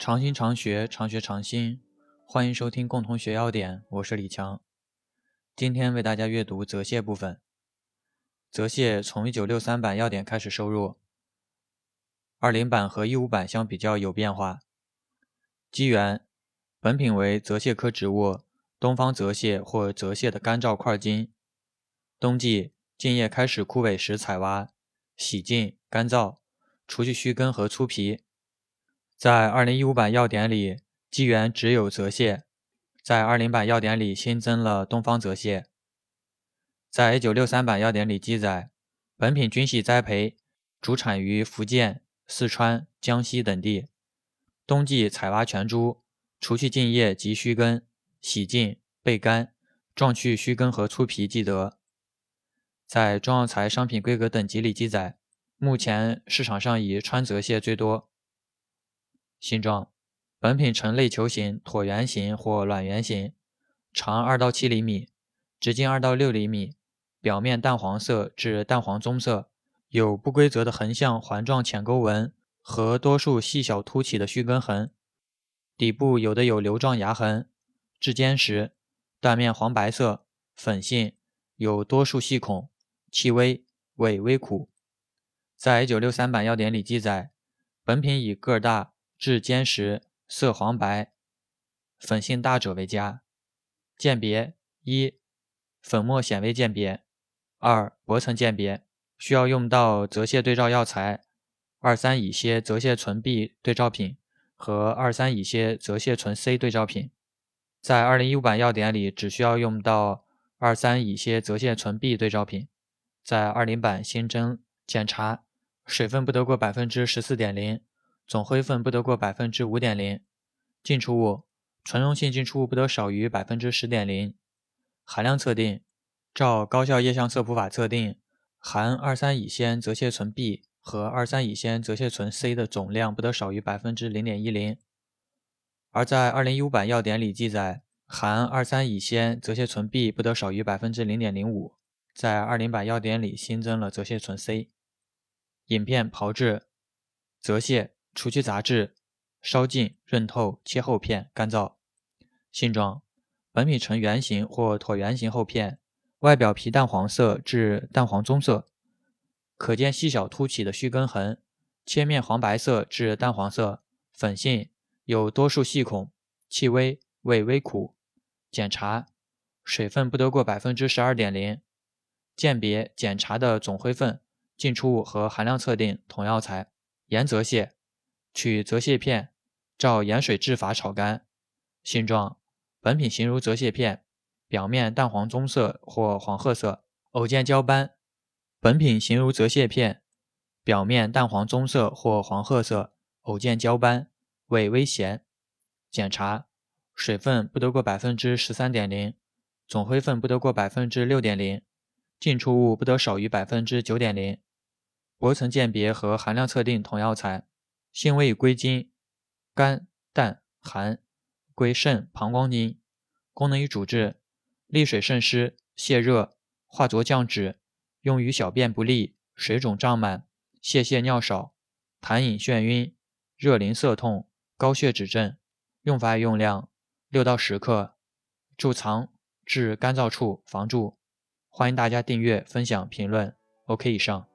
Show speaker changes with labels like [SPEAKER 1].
[SPEAKER 1] 常新常学，常学常新。欢迎收听共同学要点，我是李强。今天为大家阅读泽泻部分。泽泻从一九六三版要点开始收入，二零版和一五版相比较有变化。基源：本品为泽泻科植物东方泽泻或泽泻的干燥块茎。冬季茎叶开始枯萎时采挖，洗净、干燥，除去须根和粗皮。在二零一五版要点里，基源只有泽泻；在二零版要点里新增了东方泽泻。在一九六三版要点里记载，本品均系栽培，主产于福建、四川、江西等地。冬季采挖全株，除去茎叶及须根，洗净、焙干，撞去须根和粗皮即得。在中药材商品规格等级里记载，目前市场上以川泽泻最多。形状：本品呈类球形、椭圆形或卵圆形，长二到七厘米，直径二到六厘米，表面淡黄色至淡黄棕色，有不规则的横向环状浅沟纹和多数细小凸起的须根痕，底部有的有瘤状牙痕，质坚实，断面黄白色，粉性，有多数细孔，气微，味微苦。在一九六三版要点里记载，本品以个大。质坚实，色黄白，粉性大者为佳。鉴别：一、粉末显微鉴别；二、薄层鉴别。需要用到泽泻对照药材二三乙烯泽泻醇 B 对照品和二三乙烯泽泻醇 C 对照品。在二零一五版药典里，只需要用到二三乙烯泽泻醇 B 对照品。在二零版新增检查，水分不得过百分之十四点零。总灰分不得过百分之五点零，进出物纯溶性进出物不得少于百分之十点零。含量测定，照高效液相色谱法测定，含二三乙酰泽泻醇 B 和二三乙酰泽泻醇 C 的总量不得少于百分之零点一零。而在二零一五版要点里记载，含二三乙酰泽泻醇 B 不得少于百分之零点零五。在二零版要点里新增了泽泻醇 C。饮片炮制，泽泻。除去杂质，烧净、润透，切厚片，干燥。性状：本品呈圆形或椭圆形厚片，外表皮淡黄色至淡黄棕色，可见细小凸起的须根痕，切面黄白色至淡黄色，粉性，有多数细孔，气微，味微苦。检查：水分不得过百分之十二点零。鉴别检查的总灰分、进出物和含量测定同药材。盐泽泻。取泽泻片，照盐水制法炒干。性状：本品形如泽泻片，表面淡黄棕色或黄褐色，偶见焦斑。本品形如泽泻片，表面淡黄棕色或黄褐色，偶见焦斑，味微咸。检查：水分不得过百分之十三点零，总灰分不得过百分之六点零，进出物不得少于百分之九点零。薄层鉴别和含量测定同药材。性味归经：肝、胆、寒，归肾、膀胱经。功能与主治：利水渗湿、泻热、化浊降脂，用于小便不利、水肿胀满、泄泻尿少、痰饮眩晕、热淋涩痛、高血脂症。用法用量：六到十克，贮藏至干燥处防蛀。欢迎大家订阅、分享、评论。OK，以上。